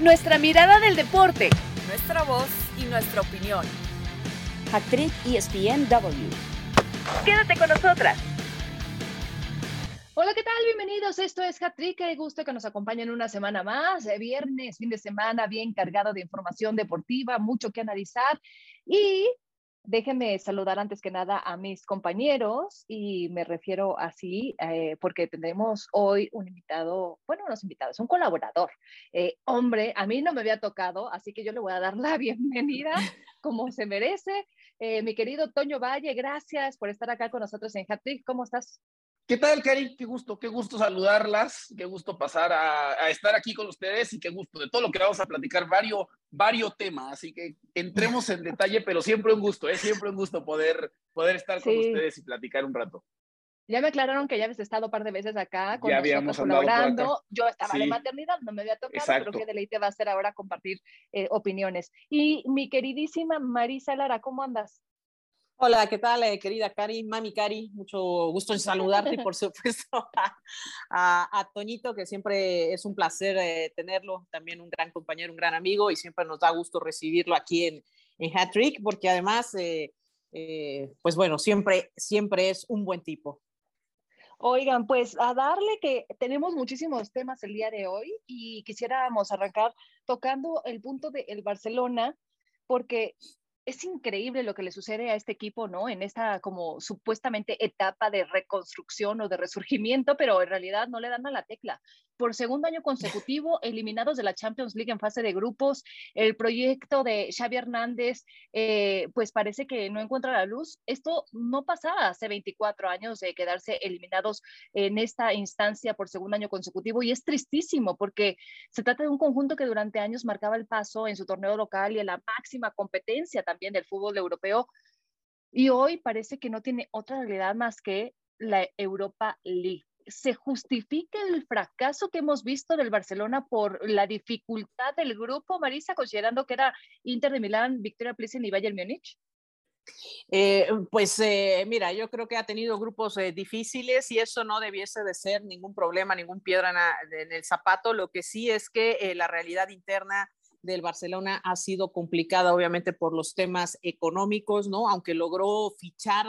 nuestra mirada del deporte, nuestra voz y nuestra opinión. Actriz ESPNW. Quédate con nosotras. Hola, ¿qué tal? Bienvenidos. Esto es Hattrick. Qué gusto que nos acompañen una semana más. Viernes, fin de semana, bien cargado de información deportiva, mucho que analizar. Y Déjenme saludar antes que nada a mis compañeros y me refiero así eh, porque tendremos hoy un invitado, bueno, unos invitados, un colaborador. Eh, hombre, a mí no me había tocado, así que yo le voy a dar la bienvenida como se merece. Eh, mi querido Toño Valle, gracias por estar acá con nosotros en Hattrick. ¿Cómo estás? ¿Qué tal, Cari? Qué gusto, qué gusto saludarlas, qué gusto pasar a, estar aquí con ustedes y qué gusto de todo lo que vamos a platicar, varios, varios temas, así que entremos en detalle, pero siempre un gusto, es ¿eh? siempre un gusto poder, poder estar con ustedes y platicar un rato. Ya me aclararon que ya habías estado un par de veces acá con ya nosotros colaborando. Yo estaba de maternidad, no me había tocado, pero qué deleite va a ser ahora compartir eh, opiniones. Y mi queridísima Marisa Lara, ¿cómo andas? Hola, ¿qué tal, eh, querida Cari? Mami Cari, mucho gusto en saludarte y por supuesto a, Toñito, que siempre es un placer eh, tenerlo, también un gran compañero, un gran amigo y siempre nos da gusto recibirlo aquí en, en Hat Trick, porque además, eh, pues bueno, siempre, siempre es un buen tipo. Oigan, pues a darle que tenemos muchísimos temas el día de hoy y quisiéramos arrancar tocando el punto del el Barcelona, porque es increíble lo que le sucede a este equipo, ¿no? En esta como supuestamente etapa de reconstrucción o de resurgimiento, pero en realidad no le dan a la tecla por segundo año consecutivo eliminados de la Champions League en fase de grupos. El proyecto de Xavi Hernández, eh, pues parece que no encuentra la luz. Esto no pasaba hace 24 años de quedarse eliminados en esta instancia por segundo año consecutivo y es tristísimo porque se trata de un conjunto que durante años marcaba el paso en su torneo local y en la máxima competencia también del fútbol europeo. Y hoy parece que no tiene otra realidad más que la Europa League se justifica el fracaso que hemos visto del Barcelona por la dificultad del grupo, Marisa, considerando que era Inter de Milán, Victoria Plzen y Bayern Múnich? Eh, pues eh, mira, yo creo que ha tenido grupos eh, difíciles y eso no debiese de ser ningún problema, ningún piedra en, el zapato. Lo que sí es que la realidad interna del Barcelona ha sido complicada, obviamente, por los temas económicos, ¿no? Aunque logró fichar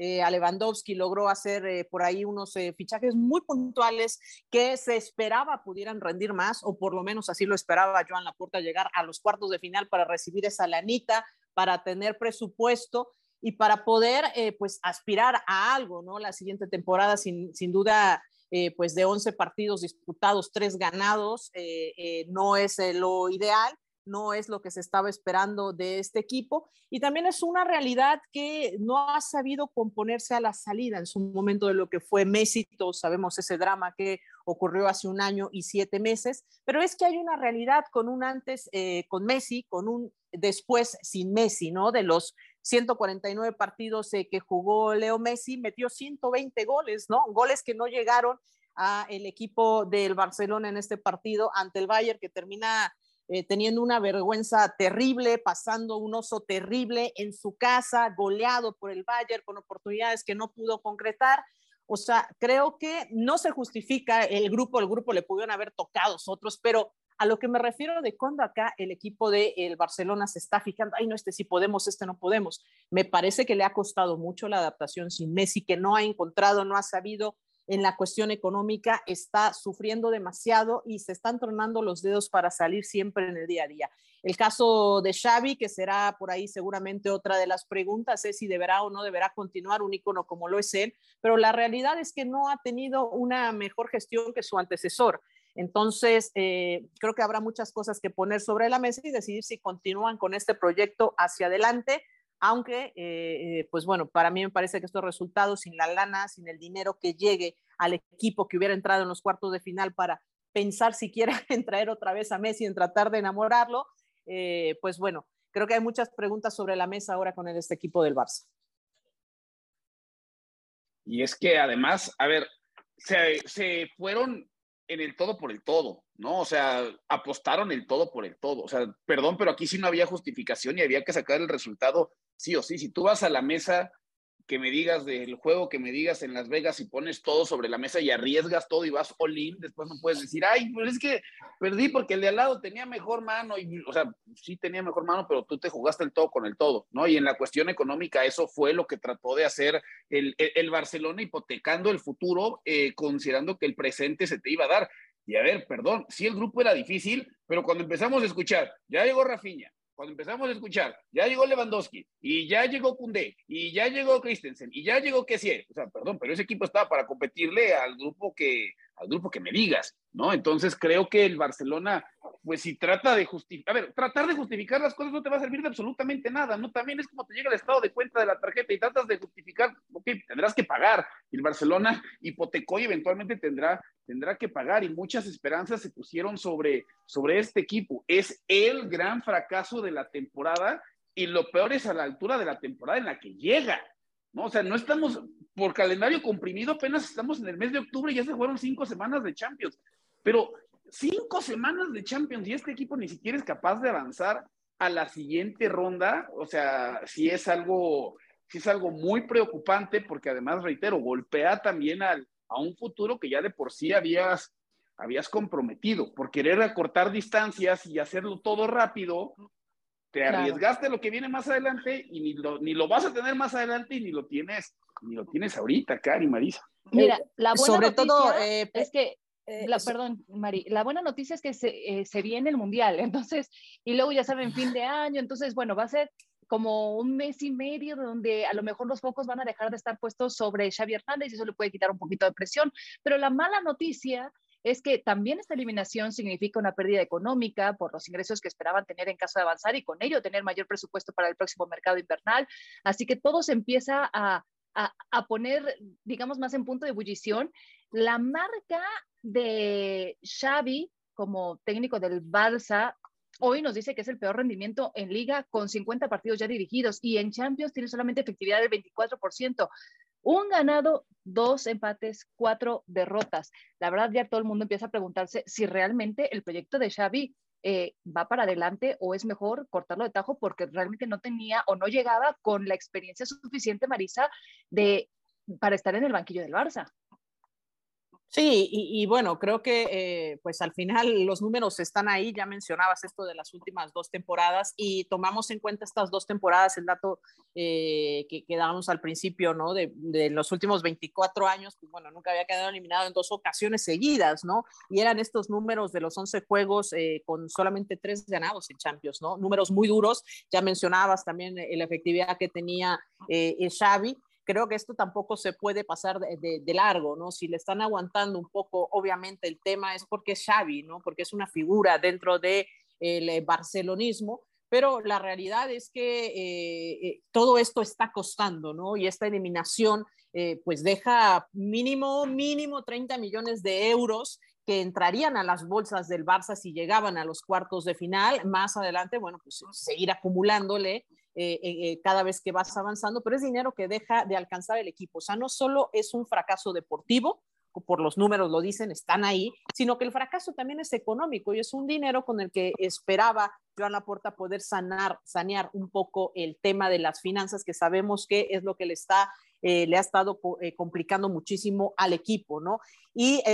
eh, a Lewandowski logró hacer eh, por ahí unos eh, fichajes muy puntuales que se esperaba pudieran rendir más, o por lo menos así lo esperaba Joan Laporta, llegar a los cuartos de final para recibir esa lanita, para tener presupuesto y para poder pues aspirar a algo, ¿no? La siguiente temporada, sin, sin duda, pues de 11 partidos disputados, 3 ganados, no es lo ideal, no es lo que se estaba esperando de este equipo. Y también es una realidad que no ha sabido componerse a la salida en su momento de lo que fue Messi. Todos sabemos ese drama que ocurrió hace un año y siete meses, pero es que hay una realidad con un antes eh, con Messi, con un después sin Messi, ¿no? De los 149 partidos eh, que jugó Leo Messi, metió 120 goles, ¿no? Goles que no llegaron a el equipo del Barcelona en este partido ante el Bayern que termina eh, teniendo una vergüenza terrible, pasando un oso terrible en su casa, goleado por el Bayern con oportunidades que no pudo concretar. O sea, creo que no se justifica el grupo, el grupo le pudieron haber tocado otros, pero a lo que me refiero de cuando acá el equipo de el Barcelona se está fijando, ay, no, este sí podemos, este no podemos. Me parece que le ha costado mucho la adaptación sin Messi, que no ha encontrado, no ha sabido en la cuestión económica está sufriendo demasiado y se están tronando los dedos para salir siempre en el día a día. El caso de Xavi, que será por ahí seguramente otra de las preguntas, es si deberá o no deberá continuar un ícono como lo es él, pero la realidad es que no ha tenido una mejor gestión que su antecesor. Entonces, eh, creo que habrá muchas cosas que poner sobre la mesa y decidir si continúan con este proyecto hacia adelante aunque, eh, eh, pues bueno, para mí me parece que estos resultados sin la lana, sin el dinero que llegue al equipo que hubiera entrado en los cuartos de final para pensar siquiera en traer otra vez a Messi, en tratar de enamorarlo, eh, pues bueno, creo que hay muchas preguntas sobre la mesa ahora con este equipo del Barça. Y es que además, a ver, se, se fueron en el todo por el todo, ¿no? O sea, apostaron el todo por el todo. O sea, perdón, pero aquí sí no había justificación y había que sacar el resultado sí o sí. Si tú vas a la mesa que me digas del juego, que me digas en Las Vegas y pones todo sobre la mesa y arriesgas todo y vas all in, después no puedes decir, ay, pues es que perdí porque el de al lado tenía mejor mano, y, o sea, sí tenía mejor mano, pero tú te jugaste el todo con el todo, ¿no? Y en la cuestión económica eso fue lo que trató de hacer el, el, Barcelona hipotecando el futuro, eh, considerando que el presente se te iba a dar. Y a ver, perdón, sí el grupo era difícil, pero cuando empezamos a escuchar, ya llegó Rafinha, cuando empezamos a escuchar, ya llegó Lewandowski, y ya llegó Koundé, y ya llegó Christensen, y ya llegó Kessier, o sea, perdón, pero ese equipo estaba para competirle al grupo que, al grupo que me digas, ¿no? Entonces creo que el Barcelona, pues si trata de justificar, a ver, tratar de justificar las cosas no te va a servir de absolutamente nada, ¿no? También es como te llega el estado de cuenta de la tarjeta y tratas de justificar, ok, tendrás que pagar, y el Barcelona hipotecó y eventualmente tendrá tendrá que pagar y muchas esperanzas se pusieron sobre, sobre este equipo. Es el gran fracaso de la temporada y lo peor es a la altura de la temporada en la que llega. ¿No? O sea, no estamos por calendario comprimido, apenas estamos en el mes de octubre ya se fueron cinco semanas de Champions. Pero cinco semanas de Champions y este equipo ni siquiera es capaz de avanzar a la siguiente ronda. O sea, si es algo, si es algo muy preocupante porque además, reitero, golpea también al, a un futuro que ya de por sí habías, habías comprometido. Por querer acortar distancias y hacerlo todo rápido, te arriesgaste lo que viene más adelante y ni lo, ni lo vas a tener más adelante y ni lo tienes, ni lo tienes ahorita, Cari, Marisa. Mira, eh, la buena Sobre noticia todo, eh, es que eh, la, perdón, Mari, la buena noticia es que se, se, viene el mundial, entonces, y luego ya saben, fin de año, entonces, bueno, va a ser como un mes y medio donde a lo mejor los focos van a dejar de estar puestos sobre Xavi Hernández y eso le puede quitar un poquito de presión. Pero la mala noticia es que también esta eliminación significa una pérdida económica por los ingresos que esperaban tener en caso de avanzar y con ello tener mayor presupuesto para el próximo mercado invernal. Así que todo se empieza a, a, poner, digamos, más en punto de ebullición. La marca de Xavi como técnico del Barça Hoy nos dice que es el peor rendimiento en liga con 50 partidos ya dirigidos y en Champions tiene solamente efectividad del 24%. Un ganado, dos empates, cuatro derrotas. La verdad ya todo el mundo empieza a preguntarse si realmente el proyecto de Xavi eh, va para adelante o es mejor cortarlo de tajo porque realmente no tenía o no llegaba con la experiencia suficiente, Marisa, de, para estar en el banquillo del Barça. Sí, y, bueno, creo que eh, pues al final los números están ahí, ya mencionabas esto de las últimas dos temporadas y tomamos en cuenta estas dos temporadas, el dato eh, que, dábamos al principio, ¿no? De, los últimos 24 años, pues bueno, nunca había quedado eliminado en dos ocasiones seguidas, ¿no? Y eran estos números de los 11 juegos eh, con solamente tres ganados en Champions, ¿no? Números muy duros, ya mencionabas también la efectividad que tenía Xavi creo que esto tampoco se puede pasar de, largo, ¿no? Si le están aguantando un poco, obviamente el tema es porque es Xavi, ¿no? Porque es una figura dentro del de eh, barcelonismo, pero la realidad es que eh, eh, todo esto está costando, ¿no? Y esta eliminación, pues deja mínimo, mínimo 30 millones de euros que entrarían a las bolsas del Barça si llegaban a los cuartos de final. Más adelante, bueno, pues seguir acumulándole eh, eh, eh, cada vez que vas avanzando, pero es dinero que deja de alcanzar el equipo. O sea, no solo es un fracaso deportivo, por los números lo dicen, están ahí, sino que el fracaso también es económico y es un dinero con el que esperaba Joan Laporta poder sanar, sanear un poco el tema de las finanzas, que sabemos que es lo que le está, le ha estado complicando muchísimo al equipo, ¿no? Y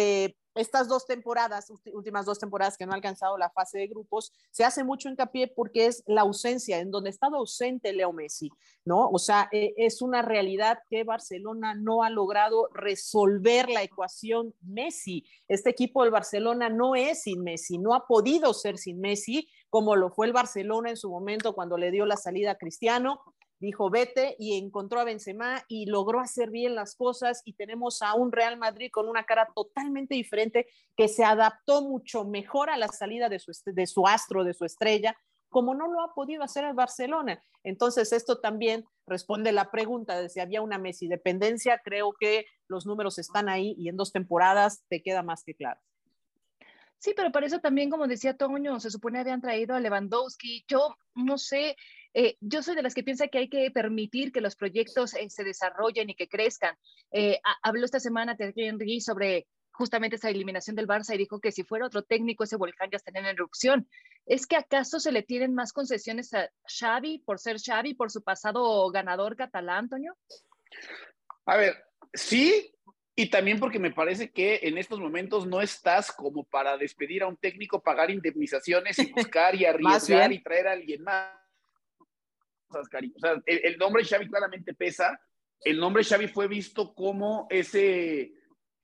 estas dos temporadas, últimas dos temporadas que no ha alcanzado la fase de grupos, se hace mucho hincapié porque es la ausencia, en donde ha estado ausente Leo Messi, ¿no? O sea, e, es una realidad que Barcelona no ha logrado resolver la ecuación Messi. Este equipo del Barcelona no es sin Messi, no ha podido ser sin Messi, como lo fue el Barcelona en su momento cuando le dio la salida a Cristiano, dijo vete y encontró a Benzema y logró hacer bien las cosas y tenemos a un Real Madrid con una cara totalmente diferente que se adaptó mucho mejor a la salida de su, de su astro, de su estrella, como no lo ha podido hacer el Barcelona. Entonces, esto también responde la pregunta de si había una Messi dependencia. Creo que los números están ahí y en dos temporadas te queda más que claro. Sí, pero para eso también, como decía Toño, se supone habían traído a Lewandowski. Yo no sé, eh, yo soy de las que piensa que hay que permitir que los proyectos eh, se desarrollen y que crezcan. Eh, habló esta semana Thierry Henry sobre justamente esa eliminación del Barça y dijo que si fuera otro técnico ese volcán ya estaría en erupción. ¿Es que acaso se le tienen más concesiones a Xavi por ser Xavi, por su pasado ganador catalán, Antonio? A ver, sí, y también porque me parece que en estos momentos no estás como para despedir a un técnico, pagar indemnizaciones y buscar y arriesgar y traer a alguien más. O sea, el, el nombre Xavi claramente pesa. El nombre Xavi fue visto como ese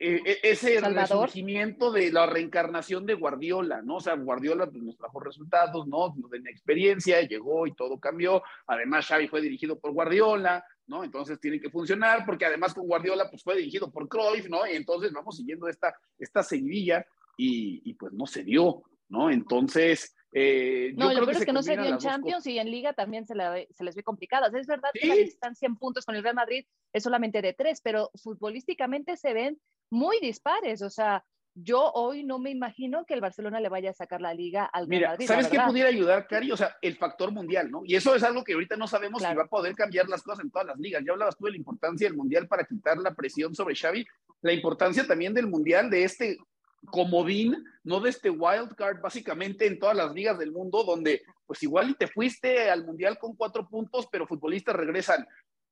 eh, e, ese resurgimiento de la reencarnación de Guardiola, ¿no? O sea, Guardiola pues, nos trajo resultados, ¿no? Nos tenía experiencia, llegó y todo cambió. Además, Xavi fue dirigido por Guardiola, ¿no? Entonces tiene que funcionar, porque además con Guardiola, pues fue dirigido por Cruyff, ¿no? Y entonces vamos siguiendo esta, esta seguidilla y, y pues no se dio, ¿no? Entonces, eh, no, lo peor es que no se dio en Champions y en Liga también se, se les ve complicadas. Es verdad que la distancia en puntos con el Real Madrid es solamente de tres, pero futbolísticamente se ven muy dispares. O sea, yo hoy no me imagino que el Barcelona le vaya a sacar la liga al Real Madrid. ¿Sabes qué pudiera ayudar, Cari? O sea, el factor mundial, ¿no? Y eso es algo que ahorita no sabemos si va a poder cambiar las cosas en todas las ligas. Ya hablabas tú de la importancia del mundial para quitar la presión sobre Xavi, la importancia también del mundial de este comodín, no de este wild card, básicamente en todas las ligas del mundo, donde pues igual y te fuiste al mundial con cuatro puntos, pero futbolistas regresan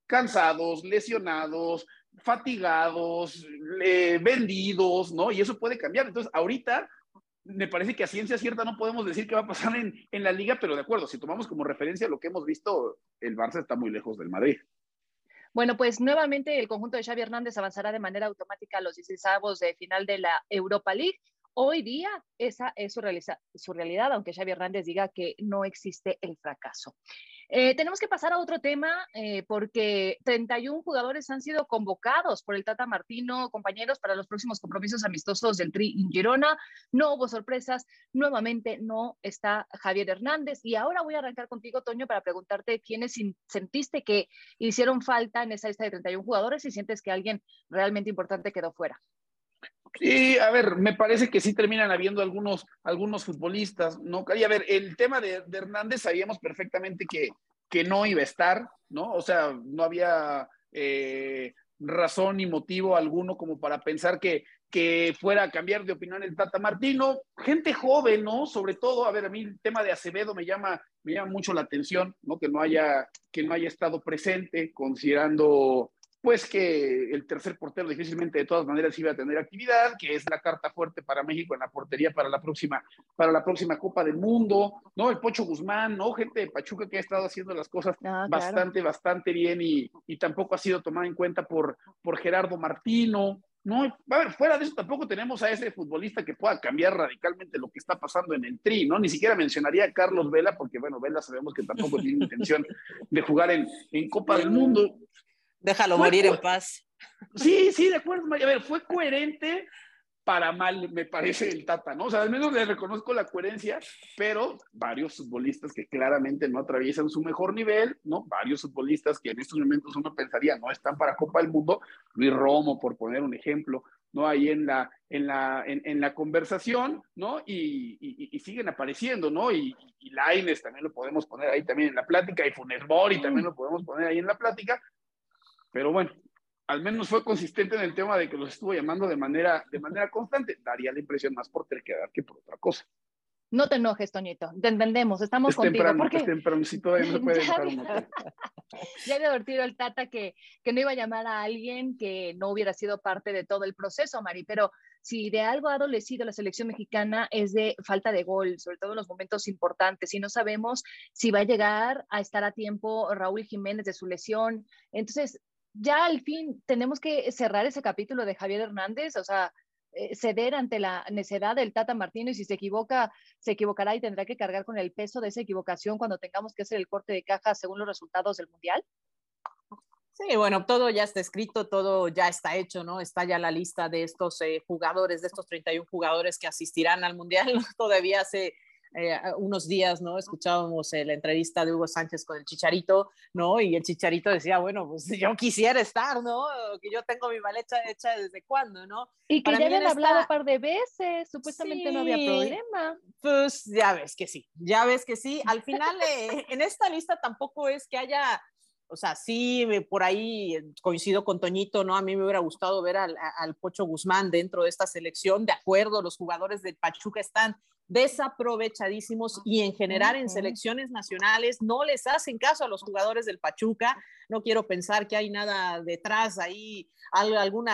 cansados, lesionados, fatigados, vendidos, ¿no? Y eso puede cambiar. Entonces, ahorita me parece que a ciencia cierta no podemos decir qué va a pasar en, en la liga, pero de acuerdo, si tomamos como referencia lo que hemos visto, el Barça está muy lejos del Madrid. Bueno, pues nuevamente el conjunto de Xavi Hernández avanzará de manera automática a los 16 de final de la Europa League. Hoy día esa es su, su realidad, aunque Xavi Hernández diga que no existe el fracaso. Eh, tenemos que pasar a otro tema eh, porque 31 jugadores han sido convocados por el Tata Martino, compañeros, para los próximos compromisos amistosos del Tri en Girona. No hubo sorpresas, nuevamente no está Javier Hernández. Y ahora voy a arrancar contigo, Toño, para preguntarte quiénes sentiste que hicieron falta en esa lista de 31 jugadores y sientes que alguien realmente importante quedó fuera. Sí, a ver, me parece que sí terminan habiendo algunos, algunos futbolistas, ¿no? Y a ver, el tema de, Hernández sabíamos perfectamente que, que no iba a estar, ¿no? O sea, no había eh, razón ni motivo alguno como para pensar que, que fuera a cambiar de opinión el Tata Martino. Gente joven, ¿no? Sobre todo, a ver, a mí el tema de Acevedo me llama, me llama mucho la atención, ¿no? Que no haya, que no haya estado presente, considerando pues que el tercer portero difícilmente de todas maneras iba a tener actividad, que es la carta fuerte para México en la portería para la próxima, para la próxima Copa del Mundo, ¿no? El Pocho Guzmán, ¿no? Gente de Pachuca que ha estado haciendo las cosas ah, bastante, bastante bien y, y, tampoco ha sido tomada en cuenta por, por Gerardo Martino. No, a ver, fuera de eso tampoco tenemos a ese futbolista que pueda cambiar radicalmente lo que está pasando en el tri, ¿no? Ni siquiera mencionaría a Carlos Vela, porque bueno, Vela sabemos que tampoco tiene intención de jugar en, en Copa del Mundo. Déjalo morir en paz. Sí, sí, de acuerdo. A ver, fue coherente para mal, me parece el Tata, ¿no? O sea, al menos le reconozco la coherencia, pero varios futbolistas que claramente no atraviesan su mejor nivel, ¿no? Varios futbolistas que en estos momentos uno pensaría no están para Copa del Mundo, Luis Romo, por poner un ejemplo, ¿no? Ahí en la, en la, en, la conversación, ¿no? Y, y, siguen apareciendo, ¿no? Y, y Laines también lo podemos poner ahí también en la plática, y Funes Mori también lo podemos poner ahí en la plática, pero bueno, al menos fue consistente en el tema de que los estuvo llamando de manera, de manera constante. Daría la impresión más por terquedad que por otra cosa. No te enojes, Toñito. Te entendemos, estamos contigo. porque... Es temprano, si todavía no puede dejar un Ya había advertido el Tata que, que no iba a llamar a alguien que no hubiera sido parte de todo el proceso, Mari, pero si de algo ha adolecido la selección mexicana es de falta de gol, sobre todo en los momentos importantes, y no sabemos si va a llegar a estar a tiempo Raúl Jiménez de su lesión. Entonces, ya al fin tenemos que cerrar ese capítulo de Javier Hernández, o sea, eh, ceder ante la necedad del Tata Martino y si se equivoca, se equivocará y tendrá que cargar con el peso de esa equivocación cuando tengamos que hacer el corte de caja según los resultados del Mundial? Sí, bueno, todo ya está escrito, todo ya está hecho, ¿no? Está ya la lista de estos eh, jugadores, de estos 31 jugadores que asistirán al Mundial. Todavía se eh, unos días, ¿no? Escuchábamos eh, la entrevista de Hugo Sánchez con el Chicharito, ¿no? Y el Chicharito decía, bueno, pues yo quisiera estar, ¿no? Que yo tengo mi maleta hecha desde cuándo, ¿no? Y que ya habían hablado un par de veces, supuestamente no había problema. Pues ya ves que sí, ya ves que sí. Al final, eh, en esta lista tampoco es que haya o sea, sí, por ahí coincido con Toñito, ¿no? A mí me hubiera gustado ver al, al, Pocho Guzmán dentro de esta selección, de acuerdo, los jugadores del Pachuca están desaprovechadísimos y en general en selecciones nacionales no les hacen caso a los jugadores del Pachuca. No quiero pensar que hay nada detrás ahí, algún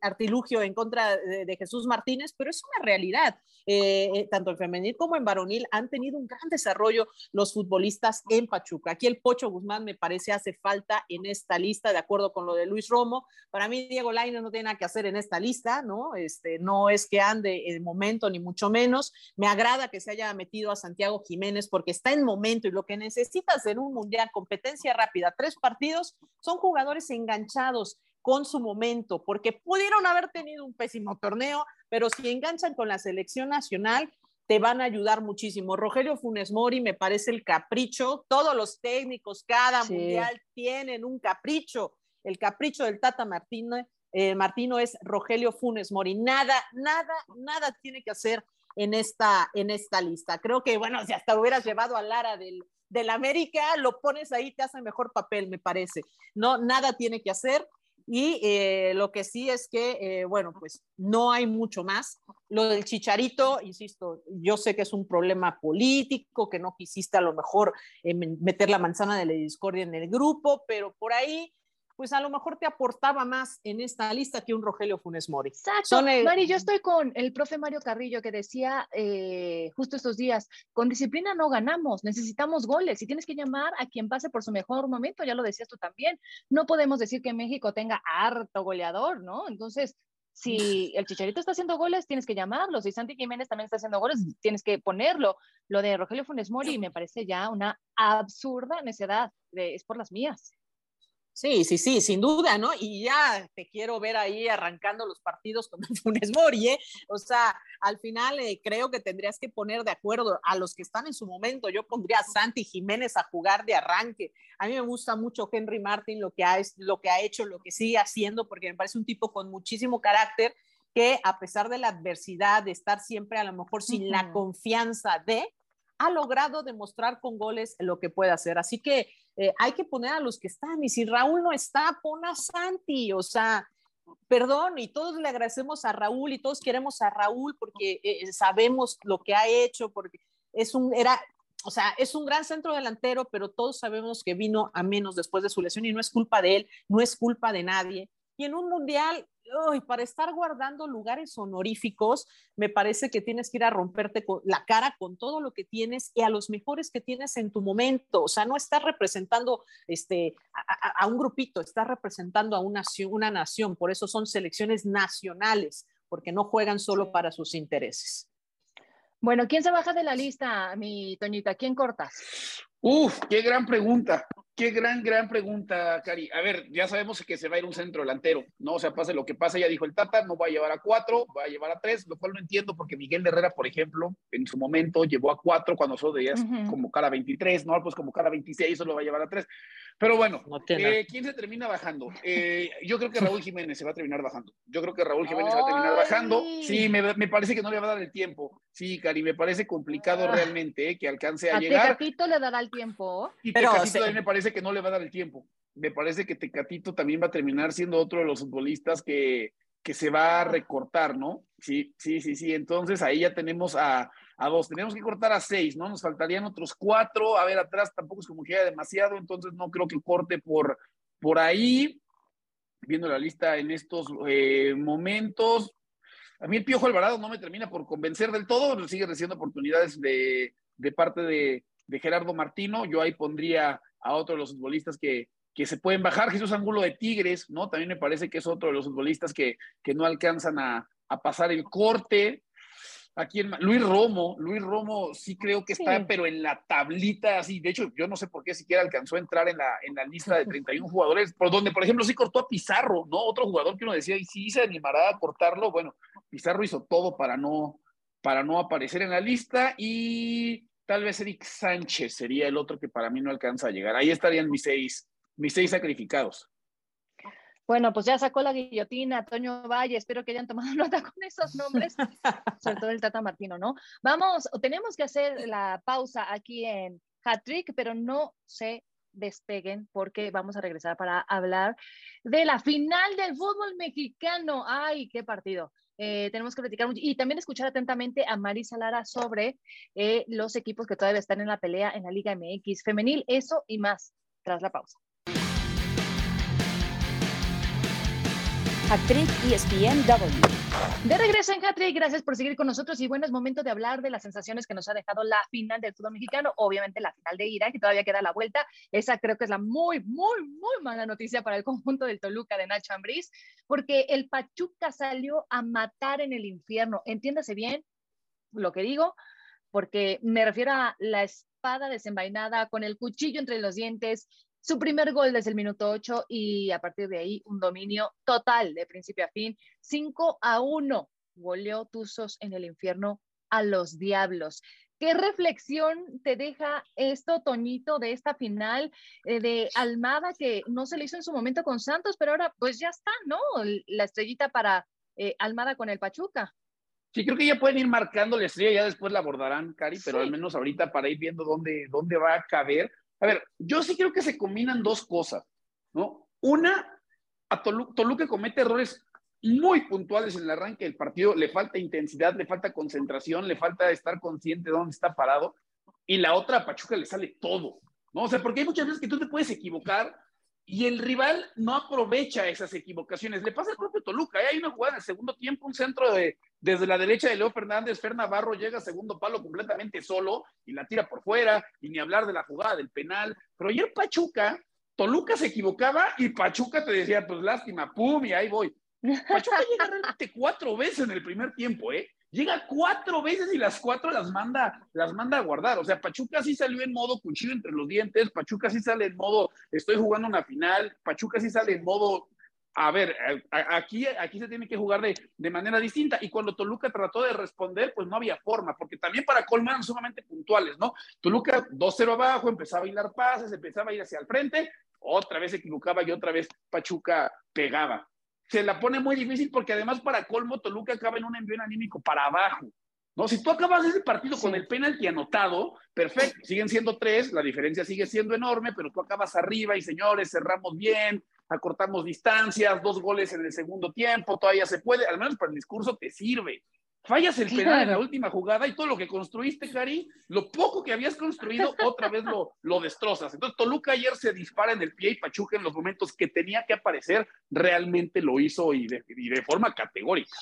artilugio en contra de, Jesús Martínez, pero es una realidad. Eh, eh, tanto en femenil como en varonil han tenido un gran desarrollo los futbolistas en Pachuca. Aquí el Pocho Guzmán me parece hace falta en esta lista, de acuerdo con lo de Luis Romo. Para mí Diego Lainez no tiene nada que hacer en esta lista, ¿no? Este, no es que ande en momento ni mucho menos. Me agrada que se haya metido a Santiago Jiménez porque está en momento y lo que necesitas en un mundial, competencia rápida, tres partidos, son jugadores enganchados con su momento, porque pudieron haber tenido un pésimo torneo, pero si enganchan con la selección nacional, te van a ayudar muchísimo. Rogelio Funes Mori me parece el capricho. Todos los técnicos, cada mundial tienen un capricho. El capricho del Tata Martino, eh, Martino es Rogelio Funes Mori. Nada, nada, nada tiene que hacer en esta, en esta lista. Creo que, bueno, si hasta hubieras llevado a Lara del, del América, lo pones ahí, te hace mejor papel, me parece. No, nada tiene que hacer. Y eh, lo que sí es que, eh, bueno, pues no hay mucho más. Lo del chicharito, insisto, yo sé que es un problema político, que no quisiste a lo mejor eh, meter la manzana de la discordia en el grupo, pero por ahí pues a lo mejor te aportaba más en esta lista que un Rogelio Funes Mori. Exacto. Mari, yo estoy con el profe Mario Carrillo que decía eh, justo estos días, con disciplina no ganamos, necesitamos goles y tienes que llamar a quien pase por su mejor momento, ya lo decías tú también. No podemos decir que México tenga harto goleador, ¿no? Entonces, si el Chicharito está haciendo goles, tienes que llamarlo. Si Santi Jiménez también está haciendo goles, tienes que ponerlo. Lo de Rogelio Funes Mori me parece ya una absurda necedad. es por las mías. Sí, sí, sí, sin duda, ¿no? Y ya te quiero ver ahí arrancando los partidos con Funes Mori, ¿eh? O sea, al final eh, creo que tendrías que poner de acuerdo a los que están en su momento. Yo pondría a Santi Jiménez a jugar de arranque. A mí me gusta mucho Henry Martin, lo que ha, lo que ha hecho, lo que sigue haciendo, porque me parece un tipo con muchísimo carácter que a pesar de la adversidad, de estar siempre a lo mejor sin la confianza de, ha logrado demostrar con goles lo que puede hacer. Así que eh, hay que poner a los que están. Y si Raúl no está, pon a Santi. O sea, perdón, y todos le agradecemos a Raúl y todos queremos a Raúl porque eh, sabemos lo que ha hecho, porque es un, era, o sea, es un gran centro delantero, pero todos sabemos que vino a menos después de su lesión y no es culpa de él, no es culpa de nadie. Y en un mundial para estar guardando lugares honoríficos, me parece que tienes que ir a romperte la cara con todo lo que tienes y a los mejores que tienes en tu momento. O sea, no estás representando este, a, un grupito, estás representando a una, una nación. Por eso son selecciones nacionales, porque no juegan solo para sus intereses. Bueno, ¿quién se baja de la lista, mi Toñita? ¿Quién cortas? Uf, qué gran pregunta. Qué gran, gran pregunta, Cari. A ver, ya sabemos que se va a ir un centro delantero, ¿no? O sea, pase lo que pase, ya dijo el Tata, no va a llevar a cuatro, va a llevar a tres, lo cual no entiendo porque Miguel Herrera, por ejemplo, en su momento llevó a cuatro cuando solo debías como cara 23, ¿no? Pues como cara 26, solo va a llevar a tres. Pero bueno, eh, ¿quién se termina bajando? Eh, yo creo que Raúl Jiménez se va a terminar bajando. Yo creo que Raúl Jiménez se va a terminar bajando. Sí, me, me, parece que no le va a dar el tiempo. Sí, Cari, me parece complicado ah. realmente eh, que alcance a, a llegar. Tecatito le dará el tiempo. Y Pero también me parece que no le va a dar el tiempo. Me parece que Tecatito también va a terminar siendo otro de los futbolistas que, que se va a recortar, ¿no? Sí, sí, sí, sí. Entonces ahí ya tenemos a, a dos. Tenemos que cortar a seis, ¿no? Nos faltarían otros cuatro. A ver, atrás tampoco es como que haya demasiado, entonces no creo que corte por, por ahí. Viendo la lista en estos eh, momentos. A mí el Piojo Alvarado no me termina por convencer del todo, sigue recibiendo oportunidades de, de parte de, de, Gerardo Martino. Yo ahí pondría a otro de los futbolistas que, que se pueden bajar. Jesús Angulo de Tigres, ¿no? También me parece que es otro de los futbolistas que, que no alcanzan a, a pasar el corte. Aquí en, Luis Romo, Luis Romo sí creo que está, pero en la tablita así. De hecho, yo no sé por qué siquiera alcanzó a entrar en la, en la lista de 31 jugadores, por donde, por ejemplo, sí cortó a Pizarro, ¿no? Otro jugador que uno decía, y si se animará a cortarlo, bueno, Pizarro hizo todo para no, para no aparecer en la lista y tal vez Eric Sánchez sería el otro que para mí no alcanza a llegar. Ahí estarían mis seis, mis seis sacrificados. Bueno, pues ya sacó la guillotina, Toño Valle, espero que hayan tomado nota con esos nombres, sobre todo el Tata Martino, ¿no? Vamos, tenemos que hacer la pausa aquí en Hattrick, pero no se despeguen porque vamos a regresar para hablar de la final del fútbol mexicano. ¡Ay, qué partido! Eh, tenemos que platicar mucho y también escuchar atentamente a Marisa Lara sobre eh, los equipos que todavía están en la pelea en la Liga MX femenil, eso y más tras la pausa. Actriz ESPNW. De regreso en Hattrick, gracias por seguir con nosotros y bueno, es momento de hablar de las sensaciones que nos ha dejado la final del fútbol mexicano, obviamente la final de ira, que todavía queda la vuelta, esa creo que es la muy, muy, muy mala noticia para el conjunto del Toluca de Nacho Ambriz, porque el Pachuca salió a matar en el infierno, entiéndase bien lo que digo, porque me refiero a la espada desenvainada con el cuchillo entre los dientes, su primer gol desde el minuto 8 y a partir de ahí un dominio total de principio a fin. 5 a 1 goleó Tuzos en el infierno a los diablos. ¿Qué reflexión te deja esto, Toñito, de esta final eh, de Almada que no se le hizo en su momento con Santos, pero ahora pues ya está, ¿no? La estrellita para eh, Almada con el Pachuca. Sí, creo que ya pueden ir marcando la estrella, ya después la abordarán, Cari, pero al menos ahorita para ir viendo dónde, dónde va a caber. A ver, yo sí creo que se combinan dos cosas, ¿no? Una, a Toluca, comete errores muy puntuales en el arranque del partido, le falta intensidad, le falta concentración, le falta estar consciente de dónde está parado, y la otra a Pachuca le sale todo, ¿no? O sea, porque hay muchas veces que tú te puedes equivocar y el rival no aprovecha esas equivocaciones. Le pasa al propio Toluca. ¿eh? Hay una jugada en el segundo tiempo, un centro de, desde la derecha de Leo Fernández, Fer Navarro llega a segundo palo completamente solo y la tira por fuera, y ni hablar de la jugada del penal. Pero ayer Pachuca, Toluca se equivocaba y Pachuca te decía, pues lástima, pum, y ahí voy. Pachuca llega realmente cuatro veces en el primer tiempo, ¿eh? Llega cuatro veces y las cuatro las manda, las manda a guardar. O sea, Pachuca sí salió en modo cuchillo entre los dientes, Pachuca sí sale en modo estoy jugando una final, Pachuca sí sale en modo a ver, aquí, aquí se tiene que jugar de, de, manera distinta. Y cuando Toluca trató de responder, pues no había forma, porque también para Colman eran sumamente puntuales, ¿no? Toluca 2-0 abajo, empezaba a hilar pases, empezaba a ir hacia el frente, otra vez se equivocaba y otra vez Pachuca pegaba se la pone muy difícil porque además para colmo Toluca acaba en un envío anímico para abajo. ¿no? Si tú acabas ese partido con el penalti anotado, perfecto, siguen siendo tres, la diferencia sigue siendo enorme, pero tú acabas arriba y señores, cerramos bien, acortamos distancias, dos goles en el segundo tiempo, todavía se puede, al menos para el discurso te sirve. Fallas el penal en la última jugada y todo lo que construiste, Cari, lo poco que habías construido, otra vez lo, lo destrozas. Entonces, Toluca ayer se dispara en el pie y Pachuca en los momentos que tenía que aparecer, realmente lo hizo y de, y de forma categórica.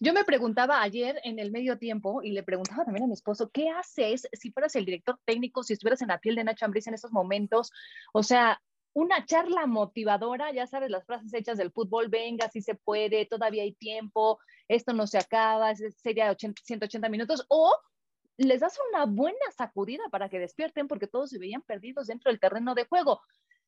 Yo me preguntaba ayer en el medio tiempo y le preguntaba también a mi esposo, ¿qué haces si fueras el director técnico, si estuvieras en la piel de Nacho Ambriz en esos momentos? O sea, una charla motivadora, ya sabes, las frases hechas del fútbol, venga, si se puede, todavía hay tiempo, esto no se acaba, sería 180 minutos, o les das una buena sacudida para que despierten porque todos se veían perdidos dentro del terreno de juego.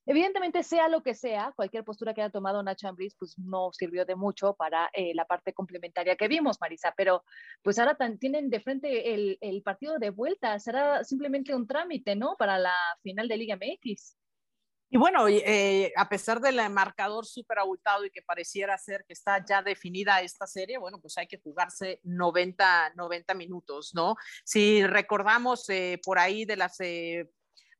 Evidentemente, sea lo que sea, cualquier postura que haya tomado Nacho Ambriz, pues no sirvió de mucho para eh, la parte complementaria que vimos, Marisa, pero pues ahora tienen de frente el, el partido de vuelta, será simplemente un trámite, ¿no? Para la final de Liga MX. Y bueno, eh, a pesar del marcador súper abultado y que pareciera ser que está ya definida esta serie, bueno, pues hay que jugarse 90, 90 minutos, ¿no? Si recordamos eh, por ahí de las... Eh,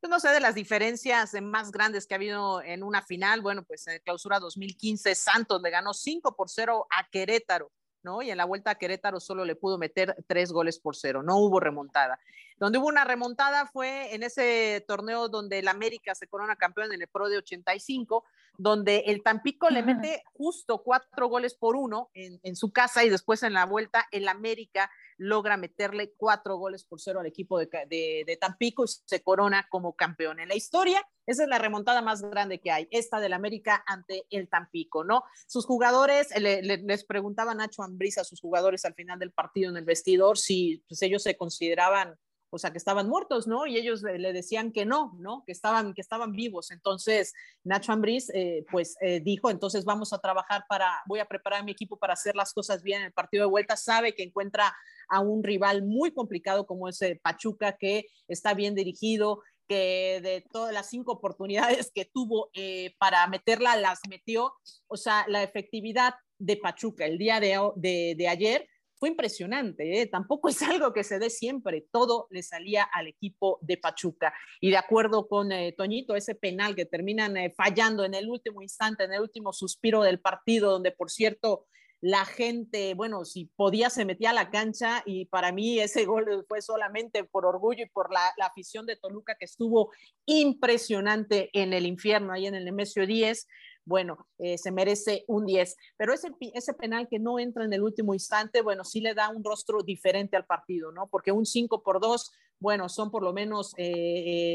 pues no sé, de las diferencias más grandes que ha habido en una final, bueno, pues en clausura 2015 Santos le ganó 5 por 0 a Querétaro. ¿No? Y en la vuelta a Querétaro solo le pudo meter tres goles por cero, no hubo remontada. Donde hubo una remontada fue en ese torneo donde el América se corona campeón en el Pro de 85, donde el Tampico le mete justo cuatro goles por uno en, en su casa y después en la vuelta el América logra meterle cuatro goles por cero al equipo de, de, Tampico y se corona como campeón en la historia. Esa es la remontada más grande que hay, esta del América ante el Tampico, ¿no? Sus jugadores, les preguntaba Nacho Ambriz a sus jugadores al final del partido en el vestidor si pues, ellos se consideraban o sea, que estaban muertos, ¿no? Y ellos le, decían que no, ¿no? Que estaban, que estaban vivos. Entonces, Nacho Ambriz, eh, pues eh, dijo, entonces vamos a trabajar para, voy a preparar a mi equipo para hacer las cosas bien en el partido de vuelta. Sabe que encuentra a un rival muy complicado como ese Pachuca, que está bien dirigido, que de todas las cinco oportunidades que tuvo eh, para meterla, las metió. O sea, la efectividad de Pachuca el día de ayer fue impresionante, ¿eh? tampoco es algo que se dé siempre, todo le salía al equipo de Pachuca. Y de acuerdo con eh, Toñito, ese penal que terminan eh, fallando en el último instante, en el último suspiro del partido, donde por cierto la gente, bueno, si podía se metía a la cancha y para mí ese gol fue solamente por orgullo y por la, afición de Toluca que estuvo impresionante en el infierno, ahí en el Nemesio 10 bueno, eh, se merece un 10. Pero ese, penal que no entra en el último instante, bueno, sí le da un rostro diferente al partido, ¿no? Porque un 5 por 2, bueno, son por lo menos eh,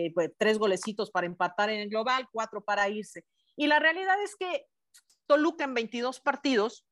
eh, pues, tres golecitos para empatar en el global, cuatro para irse. Y la realidad es que Toluca en 22 partidos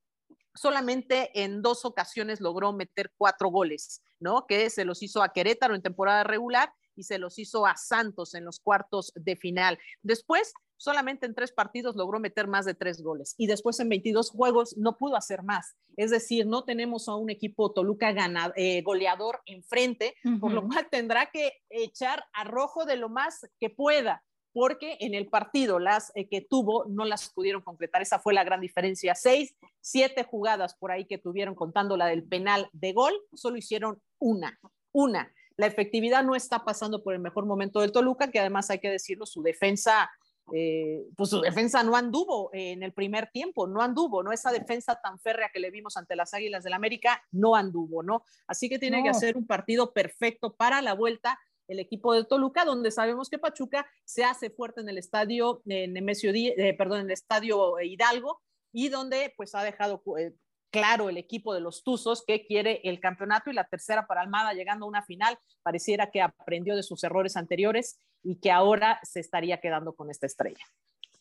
solamente en dos ocasiones logró meter cuatro goles, ¿no? Que se los hizo a Querétaro en temporada regular y se los hizo a Santos en los cuartos de final. Después, solamente en tres partidos logró meter más de tres goles y después en 22 juegos no pudo hacer más. Es decir, no tenemos a un equipo Toluca eh, goleador enfrente, por lo cual tendrá que echar a rojo de lo más que pueda porque en el partido las eh, que tuvo no las pudieron completar. Esa fue la gran diferencia. Seis, siete jugadas por ahí que tuvieron contando la del penal de gol, solo hicieron una, una. La efectividad no está pasando por el mejor momento del Toluca, que además hay que decirlo, su defensa, eh, pues su defensa no anduvo en el primer tiempo, no anduvo, ¿no? Esa defensa tan férrea que le vimos ante las Águilas del América no anduvo, ¿no? Así que tiene que hacer un partido perfecto para la vuelta el equipo de Toluca, donde sabemos que Pachuca se hace fuerte en el estadio en Nemesio, eh, perdón, en el estadio Hidalgo y donde pues ha dejado eh, claro el equipo de los Tuzos que quiere el campeonato y la tercera para Almada llegando a una final, pareciera que aprendió de sus errores anteriores y que ahora se estaría quedando con esta estrella.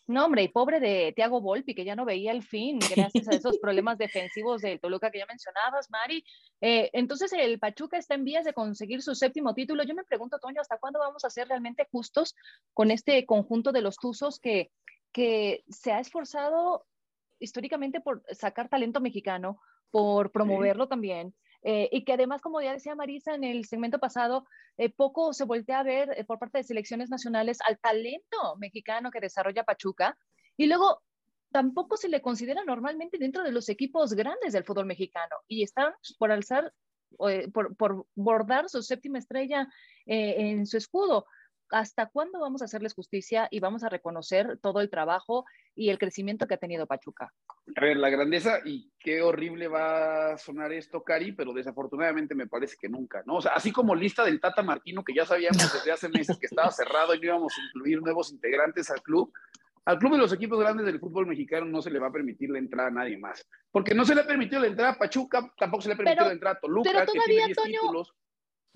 No, hombre, y pobre de Tiago Volpi, que ya no veía el fin, gracias a esos problemas defensivos del Toluca que ya mencionabas, Mari. Eh, entonces, el Pachuca está en vías de conseguir su séptimo título. Yo me pregunto, Toño, ¿hasta cuándo vamos a ser realmente justos con este conjunto de los Tuzos que, que se ha esforzado históricamente por sacar talento mexicano, por promoverlo también, eh, y que además, como ya decía Marisa en el segmento pasado, eh, poco se voltea a ver eh, por parte de selecciones nacionales al talento mexicano que desarrolla Pachuca. Y luego tampoco se le considera normalmente dentro de los equipos grandes del fútbol mexicano. Y están por alzar, por, por bordar su séptima estrella en su escudo. ¿Hasta cuándo vamos a hacerles justicia y vamos a reconocer todo el trabajo y el crecimiento que ha tenido Pachuca? A ver, la grandeza, y qué horrible va a sonar esto, Cari, pero desafortunadamente me parece que nunca, ¿no? O sea, así como lista del Tata Martino, que ya sabíamos desde hace meses que estaba cerrado y no íbamos a incluir nuevos integrantes al club, al club de los equipos grandes del fútbol mexicano no se le va a permitir la entrada a nadie más. Porque no se le ha permitido la entrada a Pachuca, tampoco se le ha permitido la entrada a Toluca, pero todavía, que tiene 10 títulos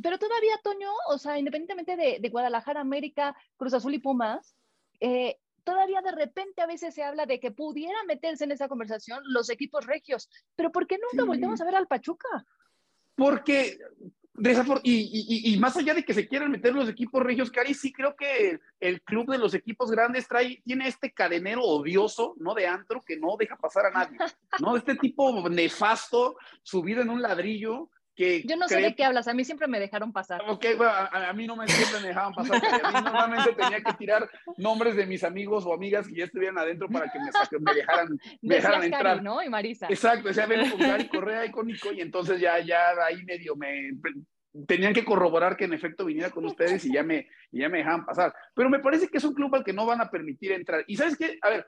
pero todavía, Toño, o sea, independientemente de, Guadalajara, América, Cruz Azul y Pumas, eh, todavía de repente a veces se habla de que pudiera meterse en esa conversación los equipos regios, pero ¿por qué nunca volvemos a ver al Pachuca? Porque, y, y, más allá de que se quieran meter los equipos regios, Cari, sí creo que el, club de los equipos grandes trae, tiene este cadenero odioso, ¿no? De antro que no deja pasar a nadie, ¿no? Este tipo nefasto, subido en un ladrillo, yo no sé de qué hablas, a mí siempre me dejaron pasar. Ok, bueno, a, mí no me siempre me dejaban pasar. A mí normalmente tenía que tirar nombres de mis amigos o amigas que ya estuvieran adentro para que me, me dejaran, me dejaran entrar. ¿no? Y Marisa. Exacto, decía, ven con Cari Correa y con Nico, y entonces ya, ya ahí medio me tenían que corroborar que en efecto viniera con ustedes y ya me, y ya me dejaban pasar. Pero me parece que es un club al que no van a permitir entrar. Y sabes qué, a ver,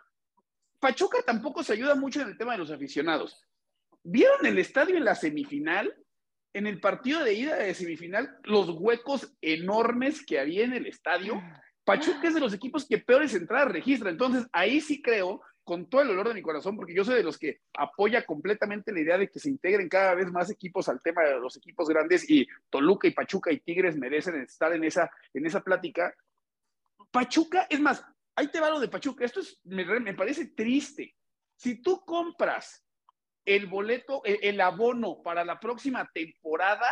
Pachuca tampoco se ayuda mucho en el tema de los aficionados. ¿Vieron el estadio en la semifinal? En el partido de ida de semifinal, los huecos enormes que había en el estadio, Pachuca es de los equipos que peores entradas registra. Entonces, ahí sí creo, con todo el olor de mi corazón, porque yo soy de los que apoya completamente la idea de que se integren cada vez más equipos al tema de los equipos grandes y Toluca y Pachuca y Tigres merecen estar en esa, en esa plática. Pachuca, es más, ahí te va lo de Pachuca. Esto es, me, me parece triste. Si tú compras el boleto, el, abono para la próxima temporada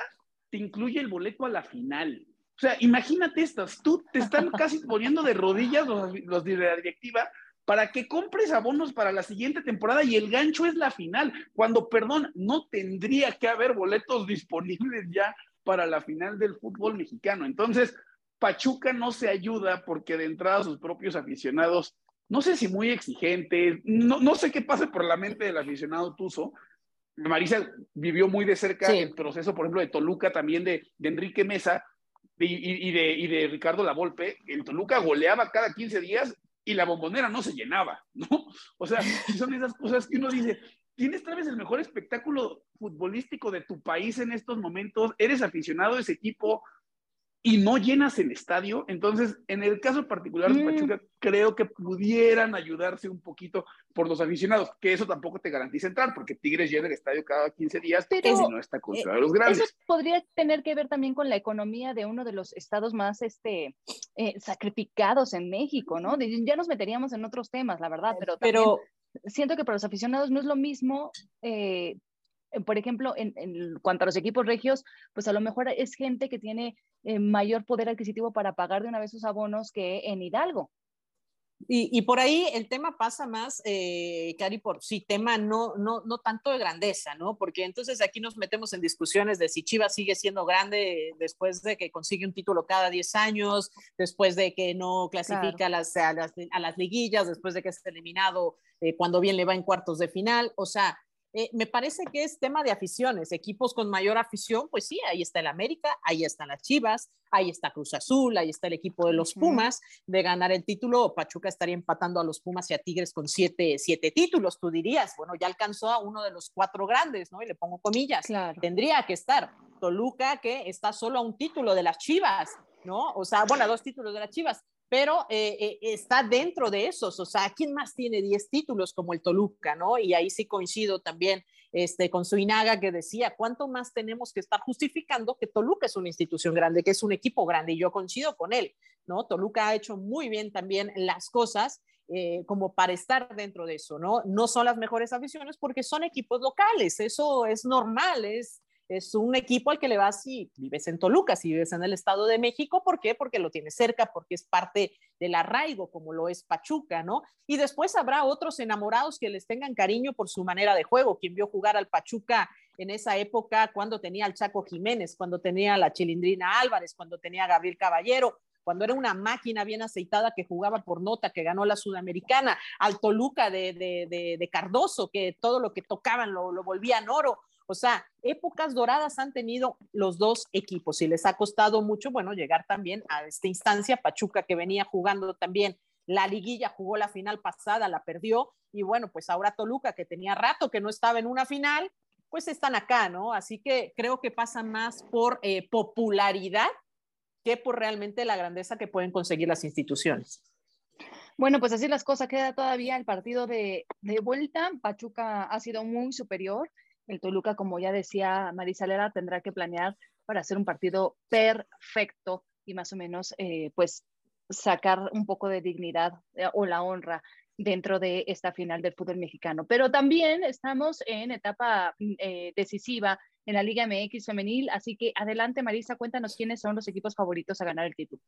te incluye el boleto a la final. O sea, imagínate estas, tú te están casi poniendo de rodillas los, los de la directiva para que compres abonos para la siguiente temporada y el gancho es la final, cuando, perdón, no tendría que haber boletos disponibles ya para la final del fútbol mexicano. Entonces, Pachuca no se ayuda porque de entrada sus propios aficionados no sé si muy exigente, no, no sé qué pasa por la mente del aficionado Tuzo. Marisa vivió muy de cerca el proceso, por ejemplo, de Toluca, también de, de Enrique Mesa y, y, de, y de Ricardo Lavolpe. El Toluca goleaba cada 15 días y la bombonera no se llenaba, ¿no? O sea, son esas cosas que uno dice, tienes tal vez el mejor espectáculo futbolístico de tu país en estos momentos, eres aficionado a ese equipo, y no llenas el estadio. Entonces, en el caso particular de mm. Pachuca, creo que pudieran ayudarse un poquito por los aficionados, que eso tampoco te garantiza entrar, porque Tigres llena el estadio cada 15 días Pero, y no está contra eh, los grandes. Eso podría tener que ver también con la economía de uno de los estados más este, eh, sacrificados en México, ¿no? Ya nos meteríamos en otros temas, la verdad, pero, pero siento que para los aficionados no es lo mismo eh, por ejemplo, en, cuanto a los equipos regios, pues a lo mejor es gente que tiene eh, mayor poder adquisitivo para pagar de una vez sus abonos que en Hidalgo. Y, por ahí el tema pasa más, eh, Cari, por sí, tema no, no, no tanto de grandeza, ¿no? Porque entonces aquí nos metemos en discusiones de si Chivas sigue siendo grande después de que consigue un título cada 10 años, después de que no clasifica a, las, a, las, liguillas, después de que es eliminado eh, cuando bien le va en cuartos de final. O sea, eh, me parece que es tema de aficiones, equipos con mayor afición, pues sí, ahí está el América, ahí están las Chivas, ahí está Cruz Azul, ahí está el equipo de los Pumas, de ganar el título, Pachuca estaría empatando a los Pumas y a Tigres con siete, siete títulos, tú dirías, bueno, ya alcanzó a uno de los cuatro grandes, ¿no? Y le pongo comillas, tendría que estar Toluca, que está solo a un título de las Chivas, ¿no? O sea, bueno, a dos títulos de las Chivas, pero eh, eh, está dentro de esos, o sea, ¿quién más tiene 10 títulos como el Toluca, no? Y ahí sí coincido también este, con Suinaga que decía, ¿cuánto más tenemos que estar justificando que Toluca es una institución grande, que es un equipo grande? Y yo coincido con él, ¿no? Toluca ha hecho muy bien también las cosas. Eh, como para estar dentro de eso, ¿no? No son las mejores aficiones porque son equipos locales, eso es normal, es, es un equipo al que le vas si vives en Toluca, si vives en el Estado de México, ¿por qué? Porque lo tienes cerca, porque es parte del arraigo, como lo es Pachuca, ¿no? Y después habrá otros enamorados que les tengan cariño por su manera de juego, quien vio jugar al Pachuca en esa época cuando tenía al Chaco Jiménez, cuando tenía a la Chilindrina Álvarez, cuando tenía a Gabriel Caballero, cuando era una máquina bien aceitada que jugaba por nota, que ganó la Sudamericana, al Toluca de, de, Cardoso, que todo lo que tocaban lo, lo volvían oro. O sea, épocas doradas han tenido los dos equipos y les ha costado mucho, bueno, llegar también a esta instancia. Pachuca que venía jugando también la liguilla, jugó la final pasada, la perdió y bueno, pues ahora Toluca que tenía rato que no estaba en una final, pues están acá, ¿no? Así que creo que pasa más por eh, popularidad que por realmente la grandeza que pueden conseguir las instituciones. Bueno, pues así las cosas, queda todavía el partido de, de vuelta. Pachuca ha sido muy superior el Toluca, como ya decía Marisa Lera, tendrá que planear para hacer un partido perfecto y más o menos, eh, pues, sacar un poco de dignidad eh, o la honra dentro de esta final del fútbol mexicano. Pero también estamos en etapa mm, eh, decisiva en la Liga MX femenil, así que adelante Marisa, cuéntanos quiénes son los equipos favoritos a ganar el título.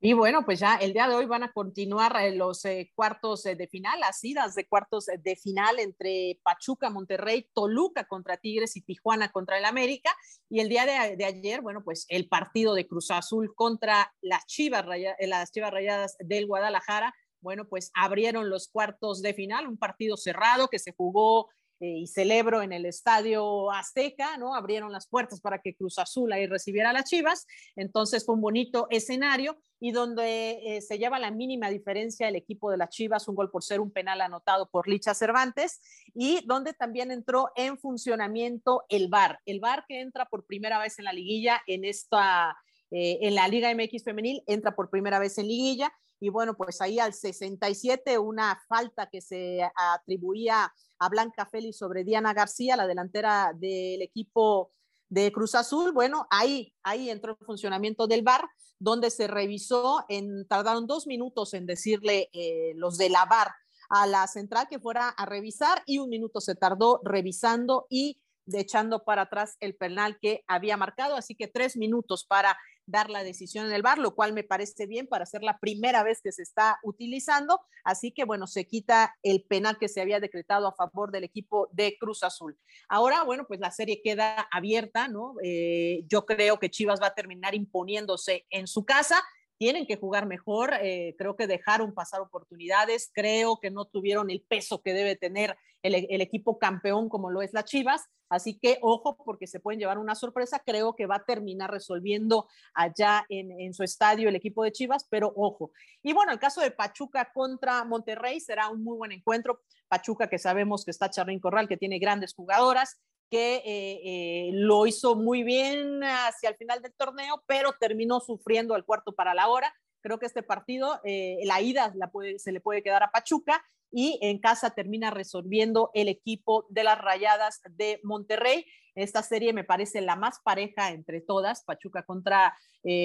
Y bueno, pues ya el día de hoy van a continuar eh, los eh, cuartos eh, de final, las idas de cuartos de final entre Pachuca, Monterrey, Toluca contra Tigres y Tijuana contra el América. Y el día de, ayer, bueno, pues el partido de Cruz Azul contra las Chivas, las Chivas Rayadas del Guadalajara. Bueno, pues abrieron los cuartos de final, un partido cerrado que se jugó y celebro en el Estadio Azteca, ¿no? Abrieron las puertas para que Cruz Azul ahí recibiera a las Chivas, entonces fue un bonito escenario y donde eh, se lleva la mínima diferencia el equipo de las Chivas, un gol por ser un penal anotado por Licha Cervantes y donde también entró en funcionamiento el VAR, el VAR que entra por primera vez en la liguilla en esta eh, en la Liga MX femenil, entra por primera vez en liguilla y bueno, pues ahí al 67 una falta que se atribuía a Blanca Félix sobre Diana García, la delantera del equipo de Cruz Azul. Bueno, ahí, ahí entró el funcionamiento del VAR, donde se revisó, en, tardaron dos minutos en decirle eh, los de la VAR a la central que fuera a revisar y un minuto se tardó revisando y echando para atrás el penal que había marcado, así que tres minutos para dar la decisión en el bar, lo cual me parece bien para ser la primera vez que se está utilizando. Así que, bueno, se quita el penal que se había decretado a favor del equipo de Cruz Azul. Ahora, bueno, pues la serie queda abierta, ¿no? Eh, yo creo que Chivas va a terminar imponiéndose en su casa tienen que jugar mejor, eh, creo que dejaron pasar oportunidades, creo que no tuvieron el peso que debe tener el, el, equipo campeón como lo es la Chivas, así que ojo porque se pueden llevar una sorpresa, creo que va a terminar resolviendo allá en, en su estadio el equipo de Chivas, pero ojo. Y bueno, el caso de Pachuca contra Monterrey será un muy buen encuentro, Pachuca que sabemos que está Charrín Corral, que tiene grandes jugadoras, que eh, eh, lo hizo muy bien hacia el final del torneo, pero terminó sufriendo el cuarto para la hora. Creo que este partido, eh, la ida se le puede quedar a Pachuca y en casa termina resolviendo el equipo de las Rayadas de Monterrey. Esta serie me parece la más pareja entre todas, Pachuca contra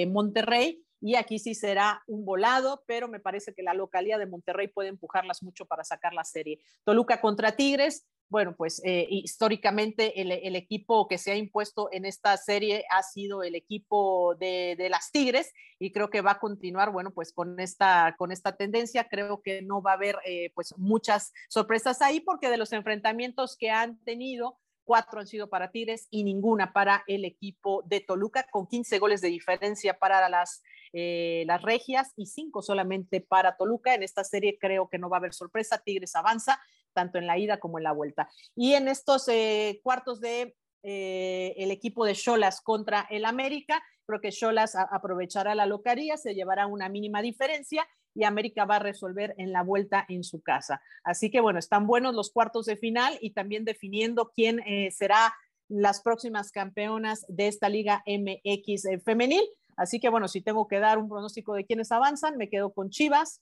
Monterrey. Y aquí sí será un volado, pero me parece que la localidad de Monterrey puede empujarlas mucho para sacar la serie. Toluca contra Tigres, bueno, pues eh, históricamente el, equipo que se ha impuesto en esta serie ha sido el equipo de, las Tigres y creo que va a continuar, bueno, pues con esta, con esta tendencia. Creo que no va a haber eh, pues muchas sorpresas ahí porque de los enfrentamientos que han tenido, cuatro han sido para Tigres y ninguna para el equipo de Toluca, con 15 goles de diferencia para las, eh, las regias y cinco solamente para Toluca. En esta serie creo que no va a haber sorpresa, Tigres avanza tanto en la ida como en la vuelta. Y en estos eh, cuartos de eh, el equipo de Cholas contra el América, creo que Cholas aprovechará la locaría, se llevará una mínima diferencia y América va a resolver en la vuelta en su casa. Así que bueno, están buenos los cuartos de final y también definiendo quién eh, será las próximas campeonas de esta Liga MX femenil. Así que bueno, si tengo que dar un pronóstico de quiénes avanzan, me quedo con Chivas,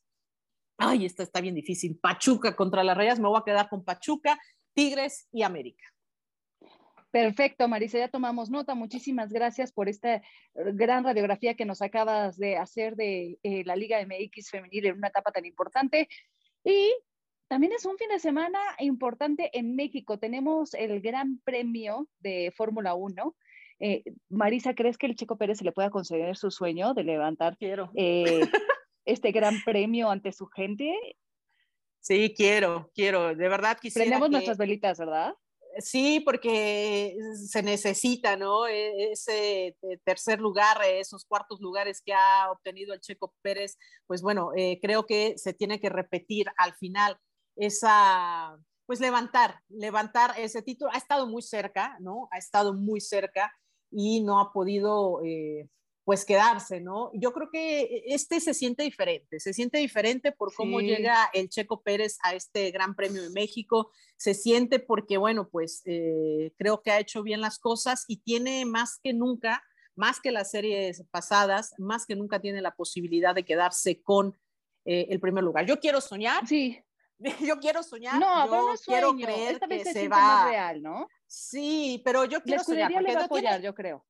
ay, esta está bien difícil, Pachuca contra las Rayas, me voy a quedar con Pachuca, Tigres y América. Perfecto, Marisa, ya tomamos nota. Muchísimas gracias por esta eh, gran radiografía que nos acabas de hacer de eh, la Liga MX femenil en una etapa tan importante. Y también es un fin de semana importante en México. Tenemos el Gran Premio de Fórmula 1. Eh, Marisa, ¿crees que el Chico Pérez se le pueda conceder su sueño de levantar Quiero este gran premio ante su gente? Sí, quiero, quiero, de verdad quisiera. Prendemos nuestras velitas, ¿verdad? Sí, porque se necesita, ¿no? E, ese tercer lugar, esos cuartos lugares que ha obtenido el Checo Pérez, pues bueno, eh, creo que se tiene que repetir al final esa, pues levantar, levantar ese título. Ha estado muy cerca, ¿no? Ha estado muy cerca y no ha podido, eh, pues quedarse, ¿no? Yo creo que este se siente diferente, se siente diferente por cómo llega el Checo Pérez a este Gran Premio de México, se siente porque, bueno, pues eh, creo que ha hecho bien las cosas y tiene más que nunca, más que las series pasadas, más que nunca tiene la posibilidad de quedarse con eh, el primer lugar. Yo quiero soñar. Sí. Yo quiero soñar. No, yo no quiero creer Esta vez que se, se va. real, ¿no? Sí, pero yo quiero soñar. le va a apoyar, yo creo.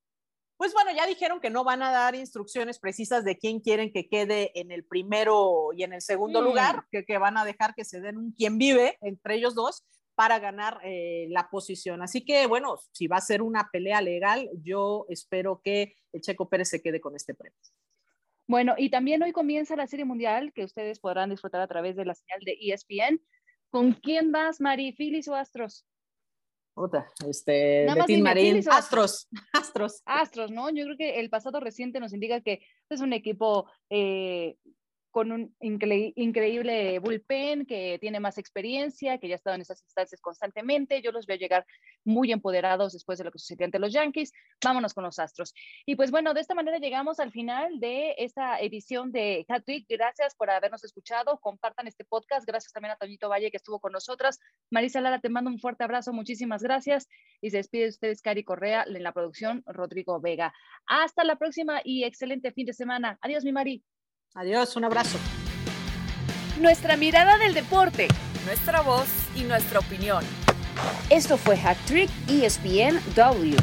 Pues bueno, ya dijeron que no van a dar instrucciones precisas de quién quieren que quede en el primero y en el segundo lugar, que, que, van a dejar que se den un quien vive entre ellos dos para ganar eh, la posición. Así que bueno, si va a ser una pelea legal, yo espero que el Checo Pérez se quede con este premio. Bueno, y también hoy comienza la Serie Mundial que ustedes podrán disfrutar a través de la señal de ESPN. ¿Con quién vas, Mari? ¿Phillies o Astros? Este, de Marín, Astros, Astros. Astros, ¿no? Yo creo que el pasado reciente nos indica que es un equipo eh, con un increíble bullpen, que tiene más experiencia, que ya ha estado en esas instancias constantemente. Yo los veo llegar muy empoderados después de lo que sucedió ante los Yankees. Vámonos con los Astros. Y pues bueno, de esta manera llegamos al final de esta edición de Hatwick. Gracias por habernos escuchado. Compartan este podcast. Gracias también a Toñito Valle que estuvo con nosotras. Marisa Lara, te mando un fuerte abrazo. Muchísimas gracias. Y se despide de ustedes Cari Correa en la producción, Rodrigo Vega. Hasta la próxima y excelente fin de semana. Adiós, mi Mari. Adiós, un abrazo. Nuestra mirada del deporte. Nuestra voz y nuestra opinión. Esto fue Hat Trick ESPN W.